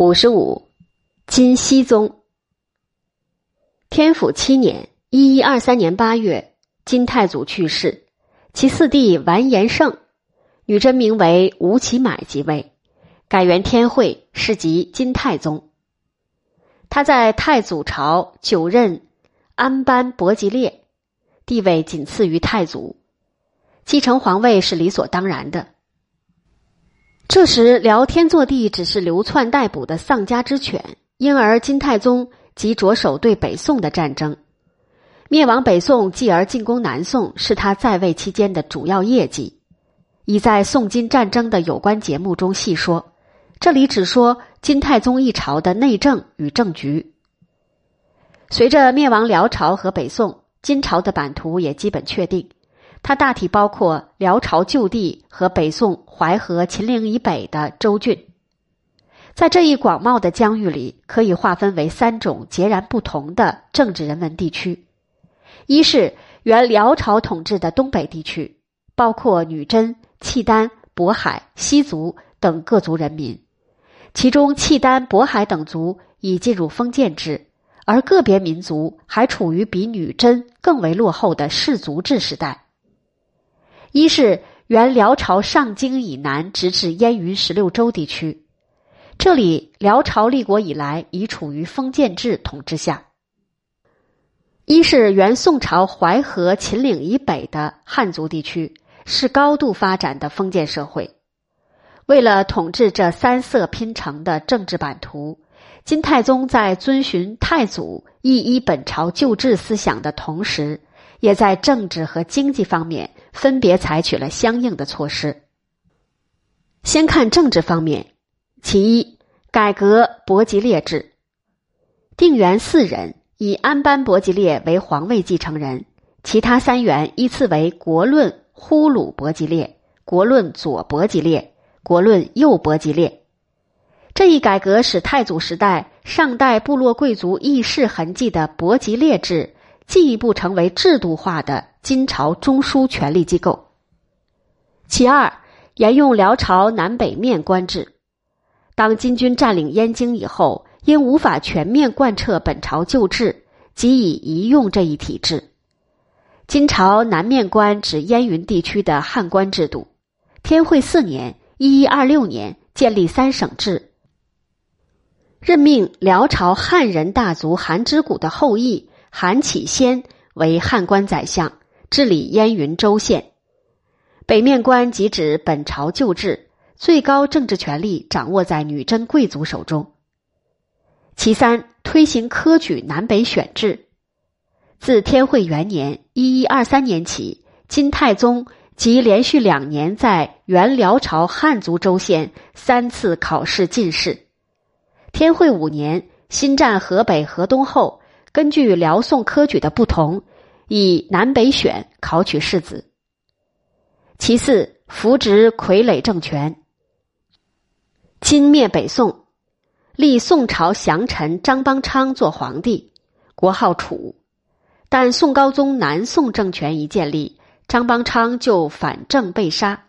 五十五，金熙宗。天府七年（一一二三年八月），金太祖去世，其四弟完颜晟，女真名为吴乞买即位，改元天惠，是即金太宗。他在太祖朝久任安班伯吉列，地位仅次于太祖，继承皇位是理所当然的。这时，辽天祚帝只是流窜逮捕的丧家之犬，因而金太宗即着手对北宋的战争，灭亡北宋，继而进攻南宋，是他在位期间的主要业绩。已在宋金战争的有关节目中细说，这里只说金太宗一朝的内政与政局。随着灭亡辽朝和北宋，金朝的版图也基本确定。它大体包括辽朝旧地和北宋淮河、秦岭以北的州郡，在这一广袤的疆域里，可以划分为三种截然不同的政治人文地区：一是原辽朝统治的东北地区，包括女真、契丹、渤海、西族等各族人民，其中契丹、渤海等族已进入封建制，而个别民族还处于比女真更为落后的氏族制时代。一是原辽朝上京以南直至燕云十六州地区，这里辽朝立国以来已处于封建制统治下。一是原宋朝淮河、秦岭以北的汉族地区，是高度发展的封建社会。为了统治这三色拼成的政治版图，金太宗在遵循太祖一一本朝旧制思想的同时。也在政治和经济方面分别采取了相应的措施。先看政治方面，其一，改革伯吉列制，定元四人，以安班伯吉列为皇位继承人，其他三员依次为国论呼鲁伯吉列、国论左伯吉列、国论右伯吉列。这一改革使太祖时代上代部落贵族议事痕迹的伯吉列制。进一步成为制度化的金朝中枢权力机构。其二，沿用辽朝南北面官制。当金军占领燕京以后，因无法全面贯彻本朝旧制，即以移用这一体制。金朝南面官指燕云地区的汉官制度。天会四年（一一二六年）建立三省制，任命辽朝汉人大族韩之谷的后裔。韩启先为汉官宰相，治理燕云州县。北面官即指本朝旧制，最高政治权力掌握在女真贵族手中。其三，推行科举南北选制。自天会元年（一一二三年）起，金太宗即连续两年在原辽朝汉族州县三次考试进士。天会五年，新占河北、河东后。根据辽宋科举的不同，以南北选考取士子。其次，扶植傀儡政权。金灭北宋，立宋朝降臣张邦昌做皇帝，国号楚。但宋高宗南宋政权一建立，张邦昌就反正被杀，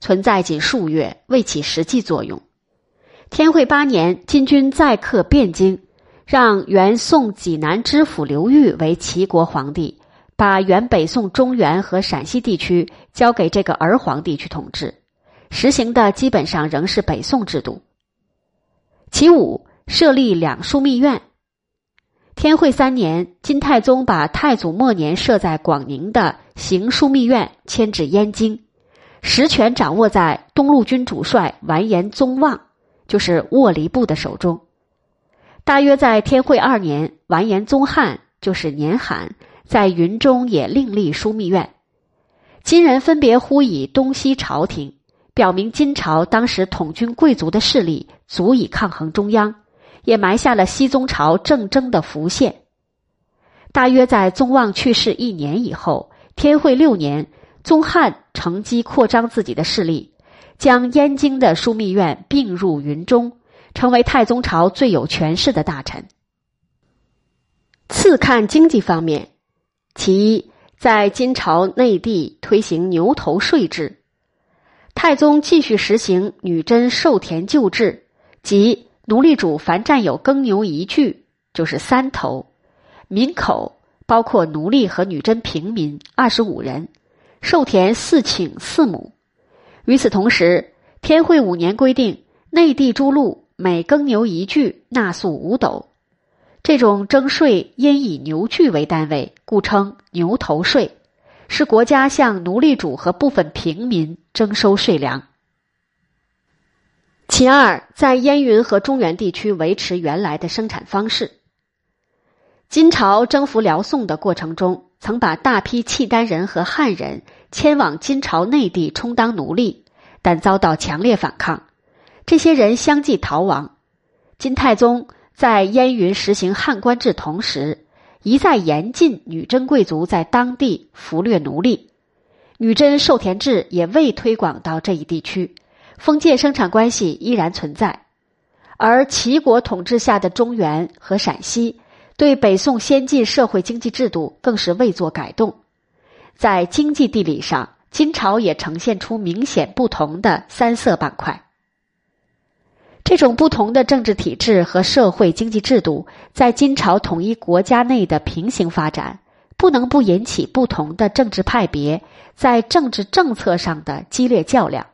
存在仅数月，未起实际作用。天会八年，金军再克汴京。让原宋济南知府刘裕为齐国皇帝，把原北宋中原和陕西地区交给这个儿皇帝去统治，实行的基本上仍是北宋制度。其五，设立两枢密院。天会三年，金太宗把太祖末年设在广宁的行枢密院迁至燕京，实权掌握在东路军主帅完颜宗望，就是卧离部的手中。大约在天会二年，完颜宗翰就是年罕，在云中也另立枢密院。金人分别呼以东西朝廷，表明金朝当时统军贵族的势力足以抗衡中央，也埋下了西宗朝政争的伏线。大约在宗望去世一年以后，天会六年，宗翰乘机扩张自己的势力，将燕京的枢密院并入云中。成为太宗朝最有权势的大臣。次看经济方面，其一，在金朝内地推行牛头税制，太宗继续实行女真授田旧制，即奴隶主凡占有耕牛一具，就是三头；民口包括奴隶和女真平民二十五人，授田四顷四亩。与此同时，天会五年规定，内地诸路每耕牛一具纳粟五斗。这种征税因以牛具为单位，故称牛头税，是国家向奴隶主和部分平民征收税粮。其二，在燕云和中原地区维持原来的生产方式。金朝征服辽宋的过程中，曾把大批契丹人和汉人迁往金朝内地充当奴隶，但遭到强烈反抗，这些人相继逃亡。金太宗在燕云实行汉官制同时，一再严禁女真贵族在当地俘掠奴隶，女真授田制也未推广到这一地区。封建生产关系依然存在，而齐国统治下的中原和陕西对北宋先进社会经济制度更是未做改动。在经济地理上，金朝也呈现出明显不同的三色板块。这种不同的政治体制和社会经济制度，在金朝统一国家内的平行发展，不能不引起不同的政治派别在政治政策上的激烈较量。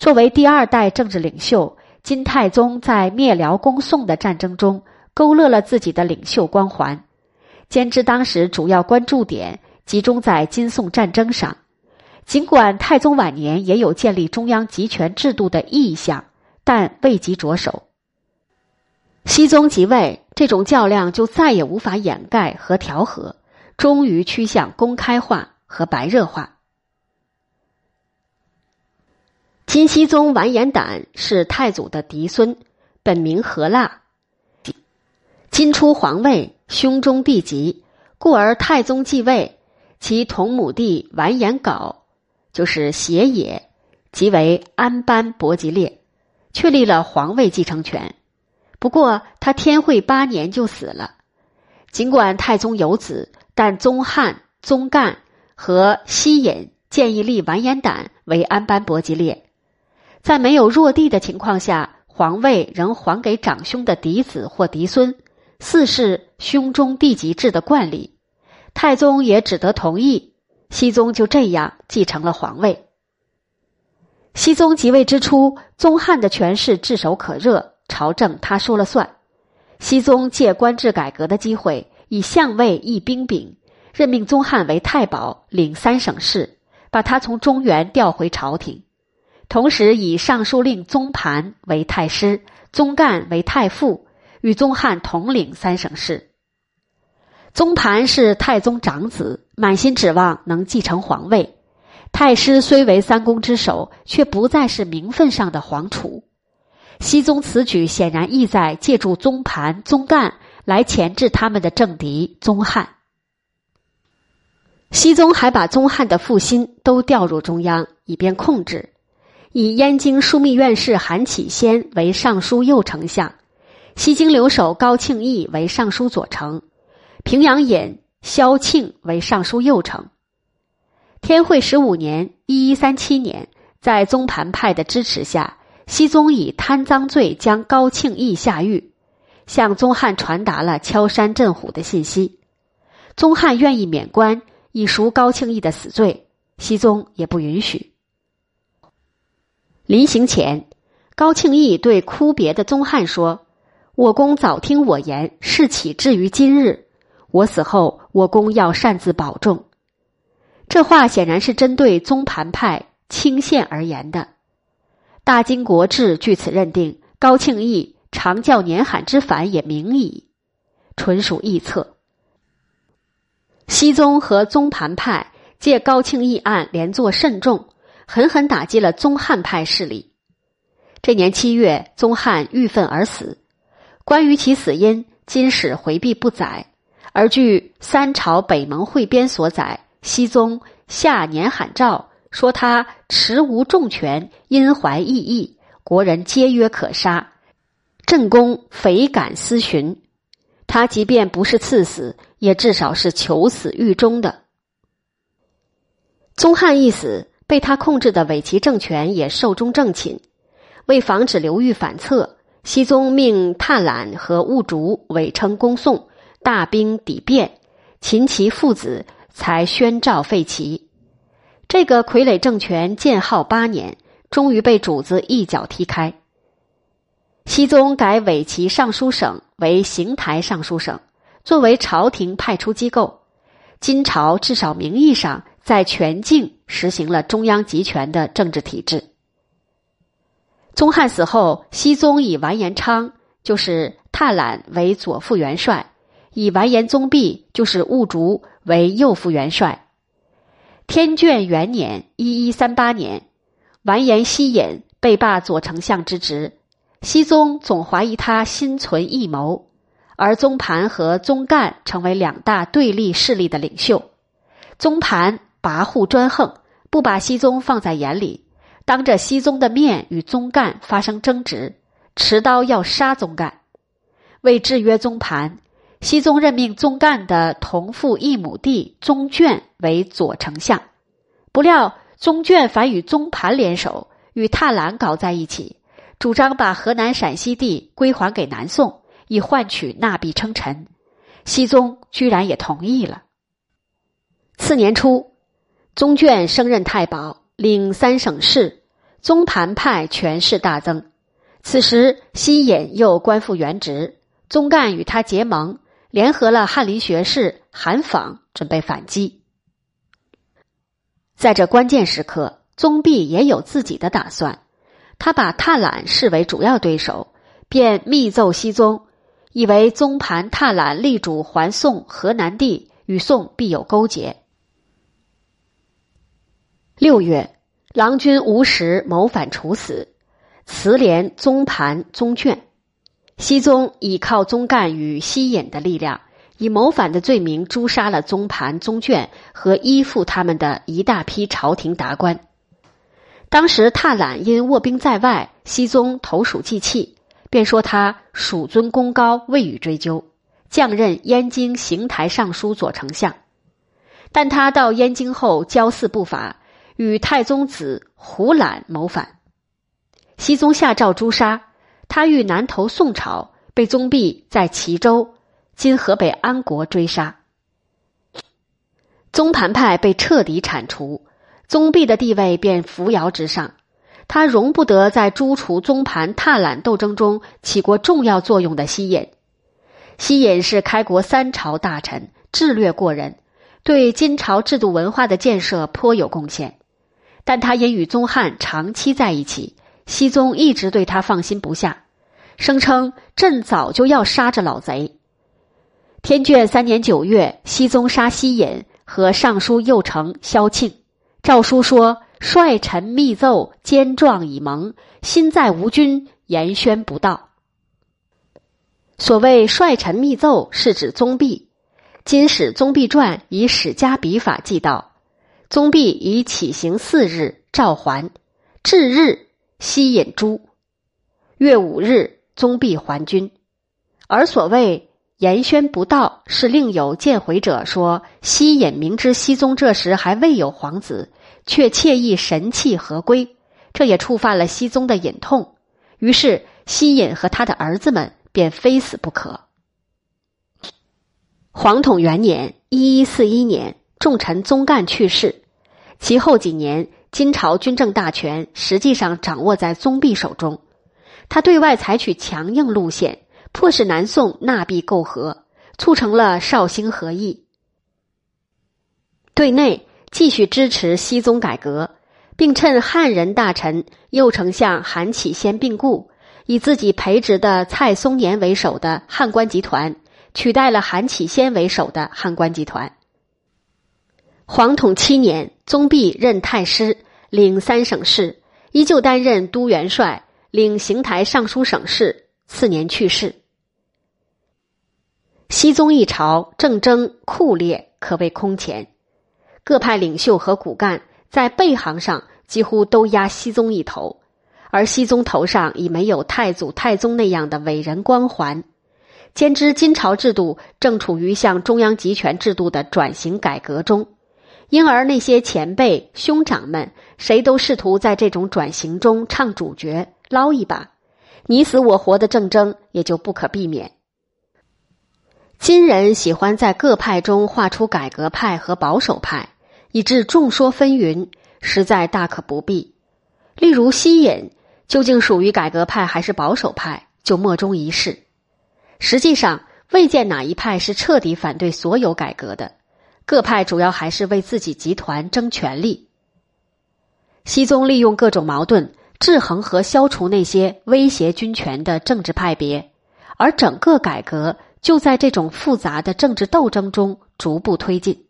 作为第二代政治领袖，金太宗在灭辽攻宋的战争中勾勒了自己的领袖光环。兼之当时主要关注点集中在金宋战争上，尽管太宗晚年也有建立中央集权制度的意向，但未及着手。熹宗即位，这种较量就再也无法掩盖和调和，终于趋向公开化和白热化。金熙宗完颜亶是太祖的嫡孙，本名何腊。金初皇位，兄终弟及，故而太宗继位，其同母弟完颜杲就是邪也，即为安班伯吉列，确立了皇位继承权。不过他天会八年就死了。尽管太宗有子，但宗翰、宗干和西隐建议立完颜亶为安班伯吉列。在没有弱地的情况下，皇位仍还给长兄的嫡子或嫡孙，四是兄终弟及制的惯例。太宗也只得同意，熹宗就这样继承了皇位。熹宗即位之初，宗翰的权势炙手可热，朝政他说了算。熹宗借官制改革的机会，以相位议兵柄，任命宗翰为太保，领三省事，把他从中原调回朝廷。同时以尚书令宗盘为太师，宗干为太傅，与宗翰统领三省事。宗盘是太宗长子，满心指望能继承皇位。太师虽为三公之首，却不再是名分上的皇储。熹宗此举显然意在借助宗盘、宗干来钳制他们的政敌宗翰。熹宗还把宗翰的腹心都调入中央，以便控制。以燕京枢密院事韩启先为尚书右丞相，西京留守高庆义为尚书左丞，平阳尹萧庆为尚书右丞。天会十五年（一一三七年），在宗盘派的支持下，熹宗以贪赃罪将高庆义下狱，向宗翰传达了敲山震虎的信息。宗翰愿意免官以赎高庆义的死罪，熹宗也不允许。临行前，高庆义对哭别的宗翰说：“我公早听我言，事起至于今日，我死后，我公要擅自保重。”这话显然是针对宗盘派清县而言的。大金国志据此认定，高庆义常教年罕之反也明矣，纯属臆测。熹宗和宗盘派借高庆义案连坐甚重。狠狠打击了宗汉派势力。这年七月，宗汉郁愤而死。关于其死因，金史回避不载，而据三朝北盟汇编所载，熹宗下年罕诏说他持无重权，因怀异议，国人皆曰可杀。正宫匪敢私寻，他即便不是赐死，也至少是求死狱中的。宗翰一死。被他控制的伪齐政权也寿终正寝。为防止刘裕反侧，熹宗命探懒和兀竹伪称恭宋，大兵抵变，秦齐父子才宣诏废齐。这个傀儡政权建号八年，终于被主子一脚踢开。熹宗改伪齐尚书省为邢台尚书省，作为朝廷派出机构。金朝至少名义上在全境实行了中央集权的政治体制。宗翰死后，熹宗以完颜昌就是踏懒为左副元帅，以完颜宗弼就是兀竹为右副元帅。天眷元年（一一三八年），完颜希尹被罢左丞相之职，熹宗总怀疑他心存异谋。而宗盘和宗干成为两大对立势力的领袖。宗盘跋扈专横，不把熹宗放在眼里，当着熹宗的面与宗干发生争执，持刀要杀宗干。为制约宗盘，熹宗任命宗干的同父异母弟宗卷为左丞相。不料宗卷反与宗盘联手，与踏懒搞在一起，主张把河南陕西地归还给南宋。以换取纳币称臣，熹宗居然也同意了。次年初，宗卷升任太保，领三省事，宗盘派权势大增。此时，西引又官复原职，宗干与他结盟，联合了翰林学士韩昉，准备反击。在这关键时刻，宗弼也有自己的打算，他把踏懒视为主要对手，便密奏熹宗。以为宗盘踏懒力主还宋河南地，与宋必有勾结。六月，郎君吴石谋反处死，辞连宗盘、宗卷。熹宗倚靠宗干与西引的力量，以谋反的罪名诛杀了宗盘、宗卷和依附他们的一大批朝廷达官。当时踏懒因卧兵在外，熹宗投鼠忌器。便说他属尊功高，未予追究，降任燕京邢台尚书左丞相。但他到燕京后骄肆不法，与太宗子胡览谋反，熹宗下诏诛杀他，欲南投宋朝，被宗弼在齐州（今河北安国）追杀。宗盘派被彻底铲除，宗弼的地位便扶摇直上。他容不得在诛除宗盘、踏懒斗争中起过重要作用的西引。西引是开国三朝大臣，智略过人，对金朝制度文化的建设颇有贡献。但他因与宗翰长期在一起，熹宗一直对他放心不下，声称：“朕早就要杀这老贼。”天眷三年九月，熹宗杀西引和尚书右丞萧庆，诏书说。率臣密奏，坚状以盟，心在吴军，言宣不到。所谓率臣密奏，是指宗弼。今使宗弼传以史家笔法记道：宗弼以起行四日，召还，至日，西引诛。月五日，宗弼还军。而所谓言宣不到，是另有见回者说，西引明知熹宗这时还未有皇子。却惬意神气合归，这也触犯了熹宗的隐痛。于是，西隐和他的儿子们便非死不可。黄统元年（一一四一年），重臣宗干去世，其后几年，金朝军政大权实际上掌握在宗弼手中。他对外采取强硬路线，迫使南宋纳币媾和，促成了绍兴和议。对内。继续支持熹宗改革，并趁汉人大臣右丞相韩启先病故，以自己培植的蔡松年为首的汉官集团取代了韩启先为首的汉官集团。黄统七年，宗弼任太师，领三省事，依旧担任都元帅，领邢台尚书省事。次年去世。熹宗一朝政争酷烈，可谓空前。各派领袖和骨干在背行上几乎都压熹宗一头，而熹宗头上已没有太祖、太宗那样的伟人光环。兼之金朝制度正处于向中央集权制度的转型改革中，因而那些前辈兄长们谁都试图在这种转型中唱主角、捞一把，你死我活的政争也就不可避免。今人喜欢在各派中画出改革派和保守派，以致众说纷纭，实在大可不必。例如西隐究竟属于改革派还是保守派，就莫衷一是。实际上，未见哪一派是彻底反对所有改革的，各派主要还是为自己集团争权力。熹宗利用各种矛盾，制衡和消除那些威胁军权的政治派别，而整个改革。就在这种复杂的政治斗争中逐步推进，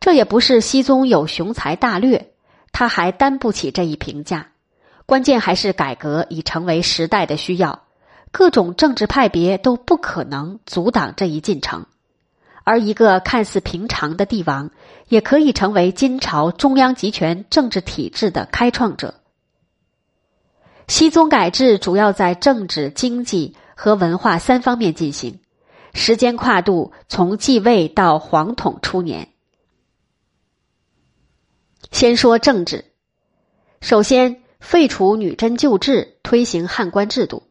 这也不是熹宗有雄才大略，他还担不起这一评价。关键还是改革已成为时代的需要，各种政治派别都不可能阻挡这一进程，而一个看似平常的帝王，也可以成为金朝中央集权政治体制的开创者。熹宗改制主要在政治、经济和文化三方面进行。时间跨度从继位到皇统初年。先说政治，首先废除女真旧制，推行汉官制度。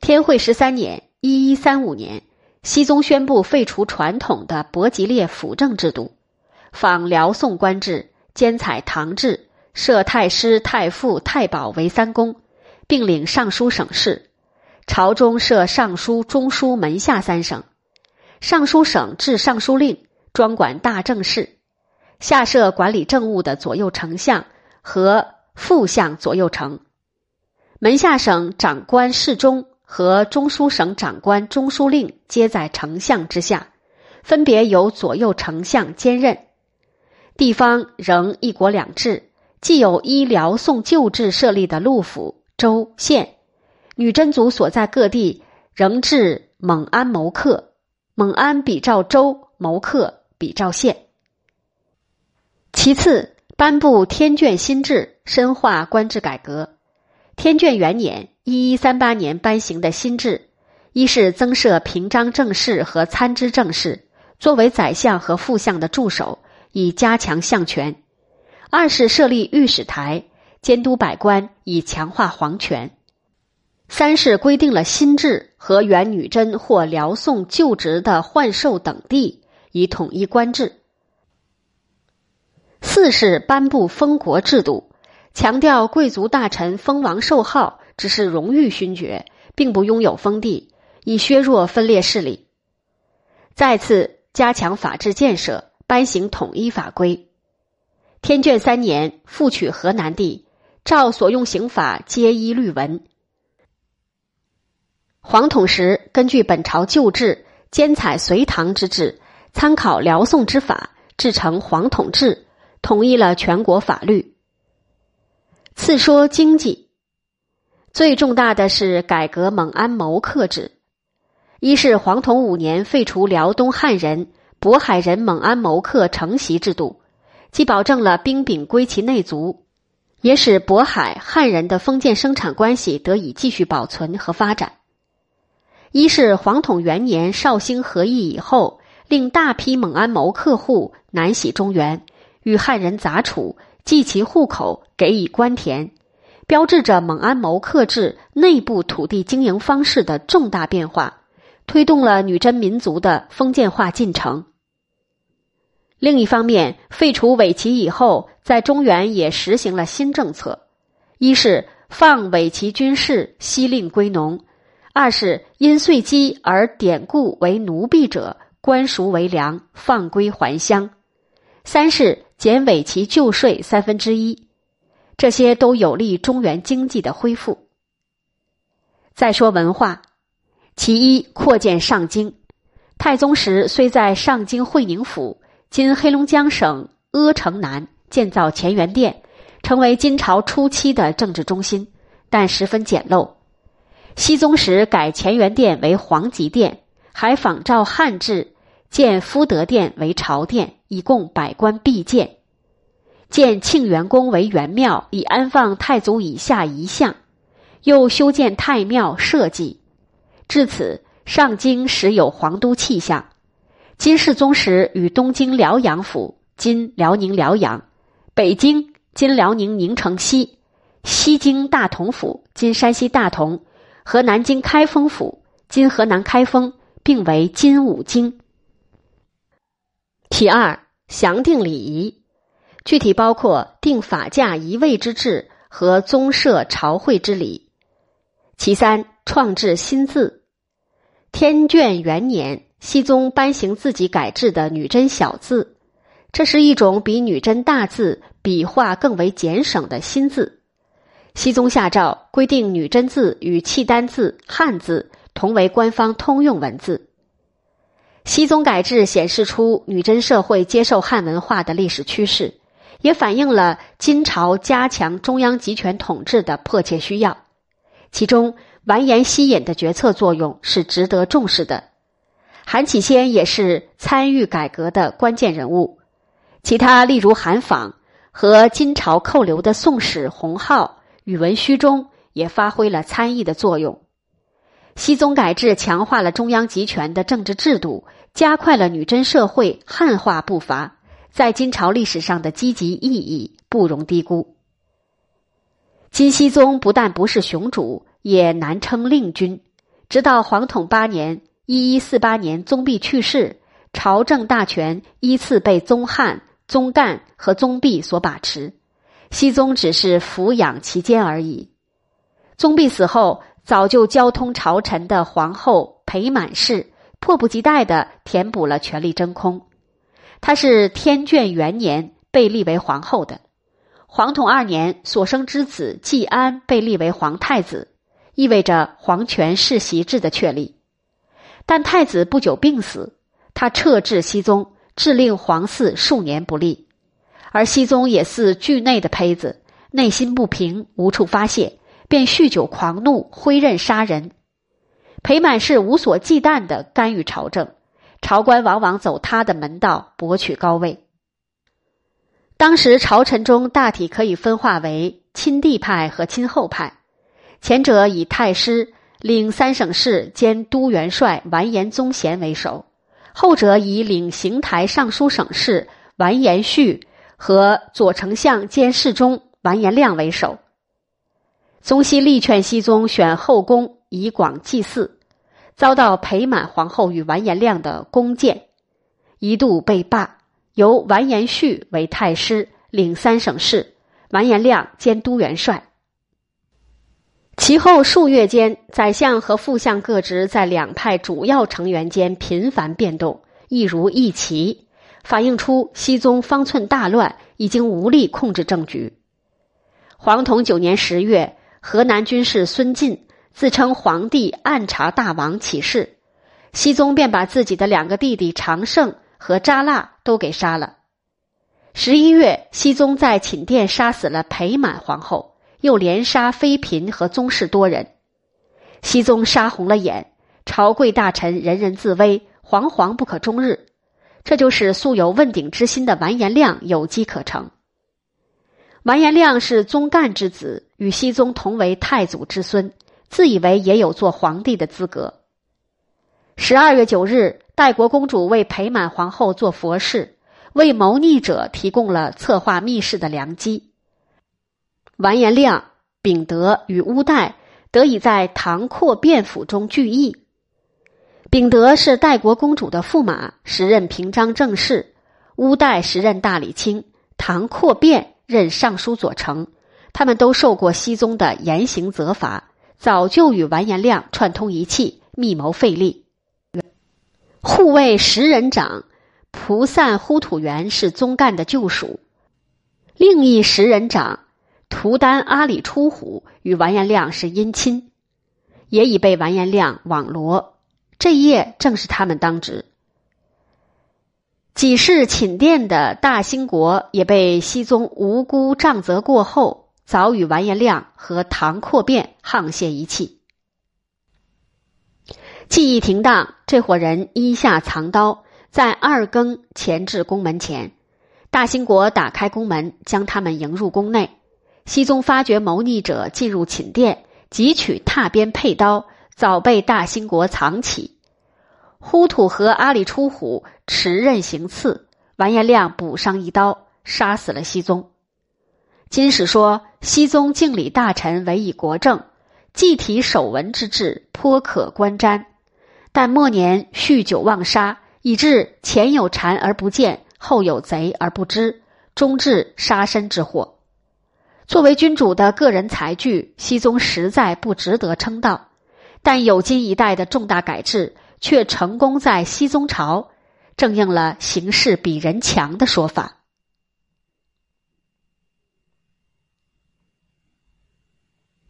天会十三年（一一三五年），熹宗宣布废除传统的伯吉列辅政制度，仿辽宋官制，兼采唐制，设太师、太傅、太保为三公，并领尚书省事。朝中设尚书、中书、门下三省，尚书省治尚书令，专管大政事；下设管理政务的左右丞相和副相左右丞。门下省长官侍中和中书省长官中书令皆在丞相之下，分别由左右丞相兼任。地方仍一国两制，既有依辽宋旧制设立的路府、州、县。女真族所在各地仍置蒙安谋克，蒙安比照州，谋克比照县。其次，颁布天眷新制，深化官制改革。天眷元年（一一三八年）颁行的新制，一是增设平章政事和参知政事，作为宰相和副相的助手，以加强相权；二是设立御史台，监督百官，以强化皇权。三是规定了新制和原女真或辽宋旧职的换授等地，以统一官制。四是颁布封国制度，强调贵族大臣封王授号只是荣誉勋爵，并不拥有封地，以削弱分裂势力。再次加强法治建设，颁行统一法规。天眷三年复取河南地，照所用刑法皆依律文。黄统时，根据本朝旧制，兼采隋唐之制，参考辽宋之法，制成黄统制，统一了全国法律。次说经济，最重大的是改革蒙安谋克制。一是黄统五年废除辽东汉人、渤海人蒙安谋克承袭制度，既保证了兵柄归其内族，也使渤海汉人的封建生产关系得以继续保存和发展。一是黄统元年绍兴和议以后，令大批蒙安谋克户南徙中原，与汉人杂处，记其户口，给以官田，标志着蒙安谋克制内部土地经营方式的重大变化，推动了女真民族的封建化进程。另一方面，废除伪齐以后，在中原也实行了新政策：一是放伪齐军事，西令归农。二是因岁饥而典故为奴婢者，官赎为粮，放归还乡；三是减伪齐旧税三分之一，这些都有利中原经济的恢复。再说文化，其一扩建上京。太宗时虽在上京会宁府（今黑龙江省阿城南）建造乾元殿，成为金朝初期的政治中心，但十分简陋。熹宗时改乾元殿为皇极殿，还仿照汉制建福德殿为朝殿，以供百官必见；建庆元宫为元庙，以安放太祖以下遗像；又修建太庙社稷。至此，上京时有皇都气象。金世宗时与东京辽阳府（今辽宁辽阳）、北京（今辽宁宁城西）、西京大同府（今山西大同）。和南京开封府（今河南开封）并为金武京。其二，详定礼仪，具体包括定法驾仪位之制和宗社朝会之礼。其三，创制新字。天眷元年，熹宗颁行自己改制的女真小字，这是一种比女真大字笔画更为简省的新字。熹宗下诏规定，女真字与契丹字、汉字同为官方通用文字。熹宗改制显示出女真社会接受汉文化的历史趋势，也反映了金朝加强中央集权统治的迫切需要。其中，完颜希尹的决策作用是值得重视的。韩启先也是参与改革的关键人物，其他例如韩昉和金朝扣留的宋史洪浩、宇文虚中也发挥了参议的作用。熹宗改制强化了中央集权的政治制度。加快了女真社会汉化步伐，在金朝历史上的积极意义不容低估。金熙宗不但不是雄主，也难称令君。直到皇统八年（一一四八年），宗弼去世，朝政大权依次被宗翰、宗干和宗弼所把持，熹宗只是抚养其间而已。宗弼死后，早就交通朝臣的皇后裴满氏。迫不及待的填补了权力真空。她是天眷元年被立为皇后的，皇统二年所生之子季安被立为皇太子，意味着皇权世袭制的确立。但太子不久病死，他撤至熹宗，致令皇嗣数年不立。而熹宗也似惧内的胚子，内心不平，无处发泄，便酗酒狂怒，挥刃杀人。裴满是无所忌惮的干预朝政，朝官往往走他的门道，博取高位。当时朝臣中大体可以分化为亲帝派和亲后派，前者以太师领三省事兼都元帅完颜宗贤为首，后者以领邢台尚书省事完颜绪和左丞相兼侍中完颜亮为首。宗熙力劝熹宗选后宫。以广祭祀，遭到裴满皇后与完颜亮的弓箭，一度被罢，由完颜绪为太师，领三省事，完颜亮兼都元帅。其后数月间，宰相和副相各职在两派主要成员间频繁变动，一如一旗，反映出熹宗方寸大乱，已经无力控制政局。黄统九年十月，河南军事孙晋。自称皇帝暗查大王起事，熹宗便把自己的两个弟弟长胜和扎剌都给杀了。十一月，熹宗在寝殿杀死了裴满皇后，又连杀妃嫔和宗室多人。熹宗杀红了眼，朝贵大臣人人自危，惶惶不可终日。这就使素有问鼎之心的完颜亮有机可乘。完颜亮是宗干之子，与熹宗同为太祖之孙。自以为也有做皇帝的资格。十二月九日，代国公主为裴满皇后做佛事，为谋逆者提供了策划密室的良机。完颜亮、秉德与乌代得以在唐阔变府中聚义。秉德是代国公主的驸马，时任平章政事；乌代时任大理卿，唐阔变任尚书左丞。他们都受过熹宗的严刑责罚。早就与完颜亮串通一气，密谋废立。护卫十人长蒲散呼土元是宗干的旧属，另一十人长图丹阿里出虎与完颜亮是姻亲，也已被完颜亮网罗。这一夜正是他们当值。几世寝殿的大兴国也被熹宗无辜杖责过后。早与完颜亮和唐阔变沆瀣一气。记忆停当，这伙人衣下藏刀，在二更前至宫门前。大兴国打开宫门，将他们迎入宫内。熹宗发觉谋逆者进入寝殿，汲取踏边佩刀，早被大兴国藏起。呼土和阿里出虎持刃行刺，完颜亮补上一刀，杀死了熹宗。金史说：“熹宗敬礼大臣，委以国政，祭体守文之志，颇可观瞻。但末年酗酒忘杀，以致前有蝉而不见，后有贼而不知，终致杀身之祸。作为君主的个人才具，熹宗实在不值得称道。但有今一代的重大改制，却成功在熹宗朝，正应了形势比人强的说法。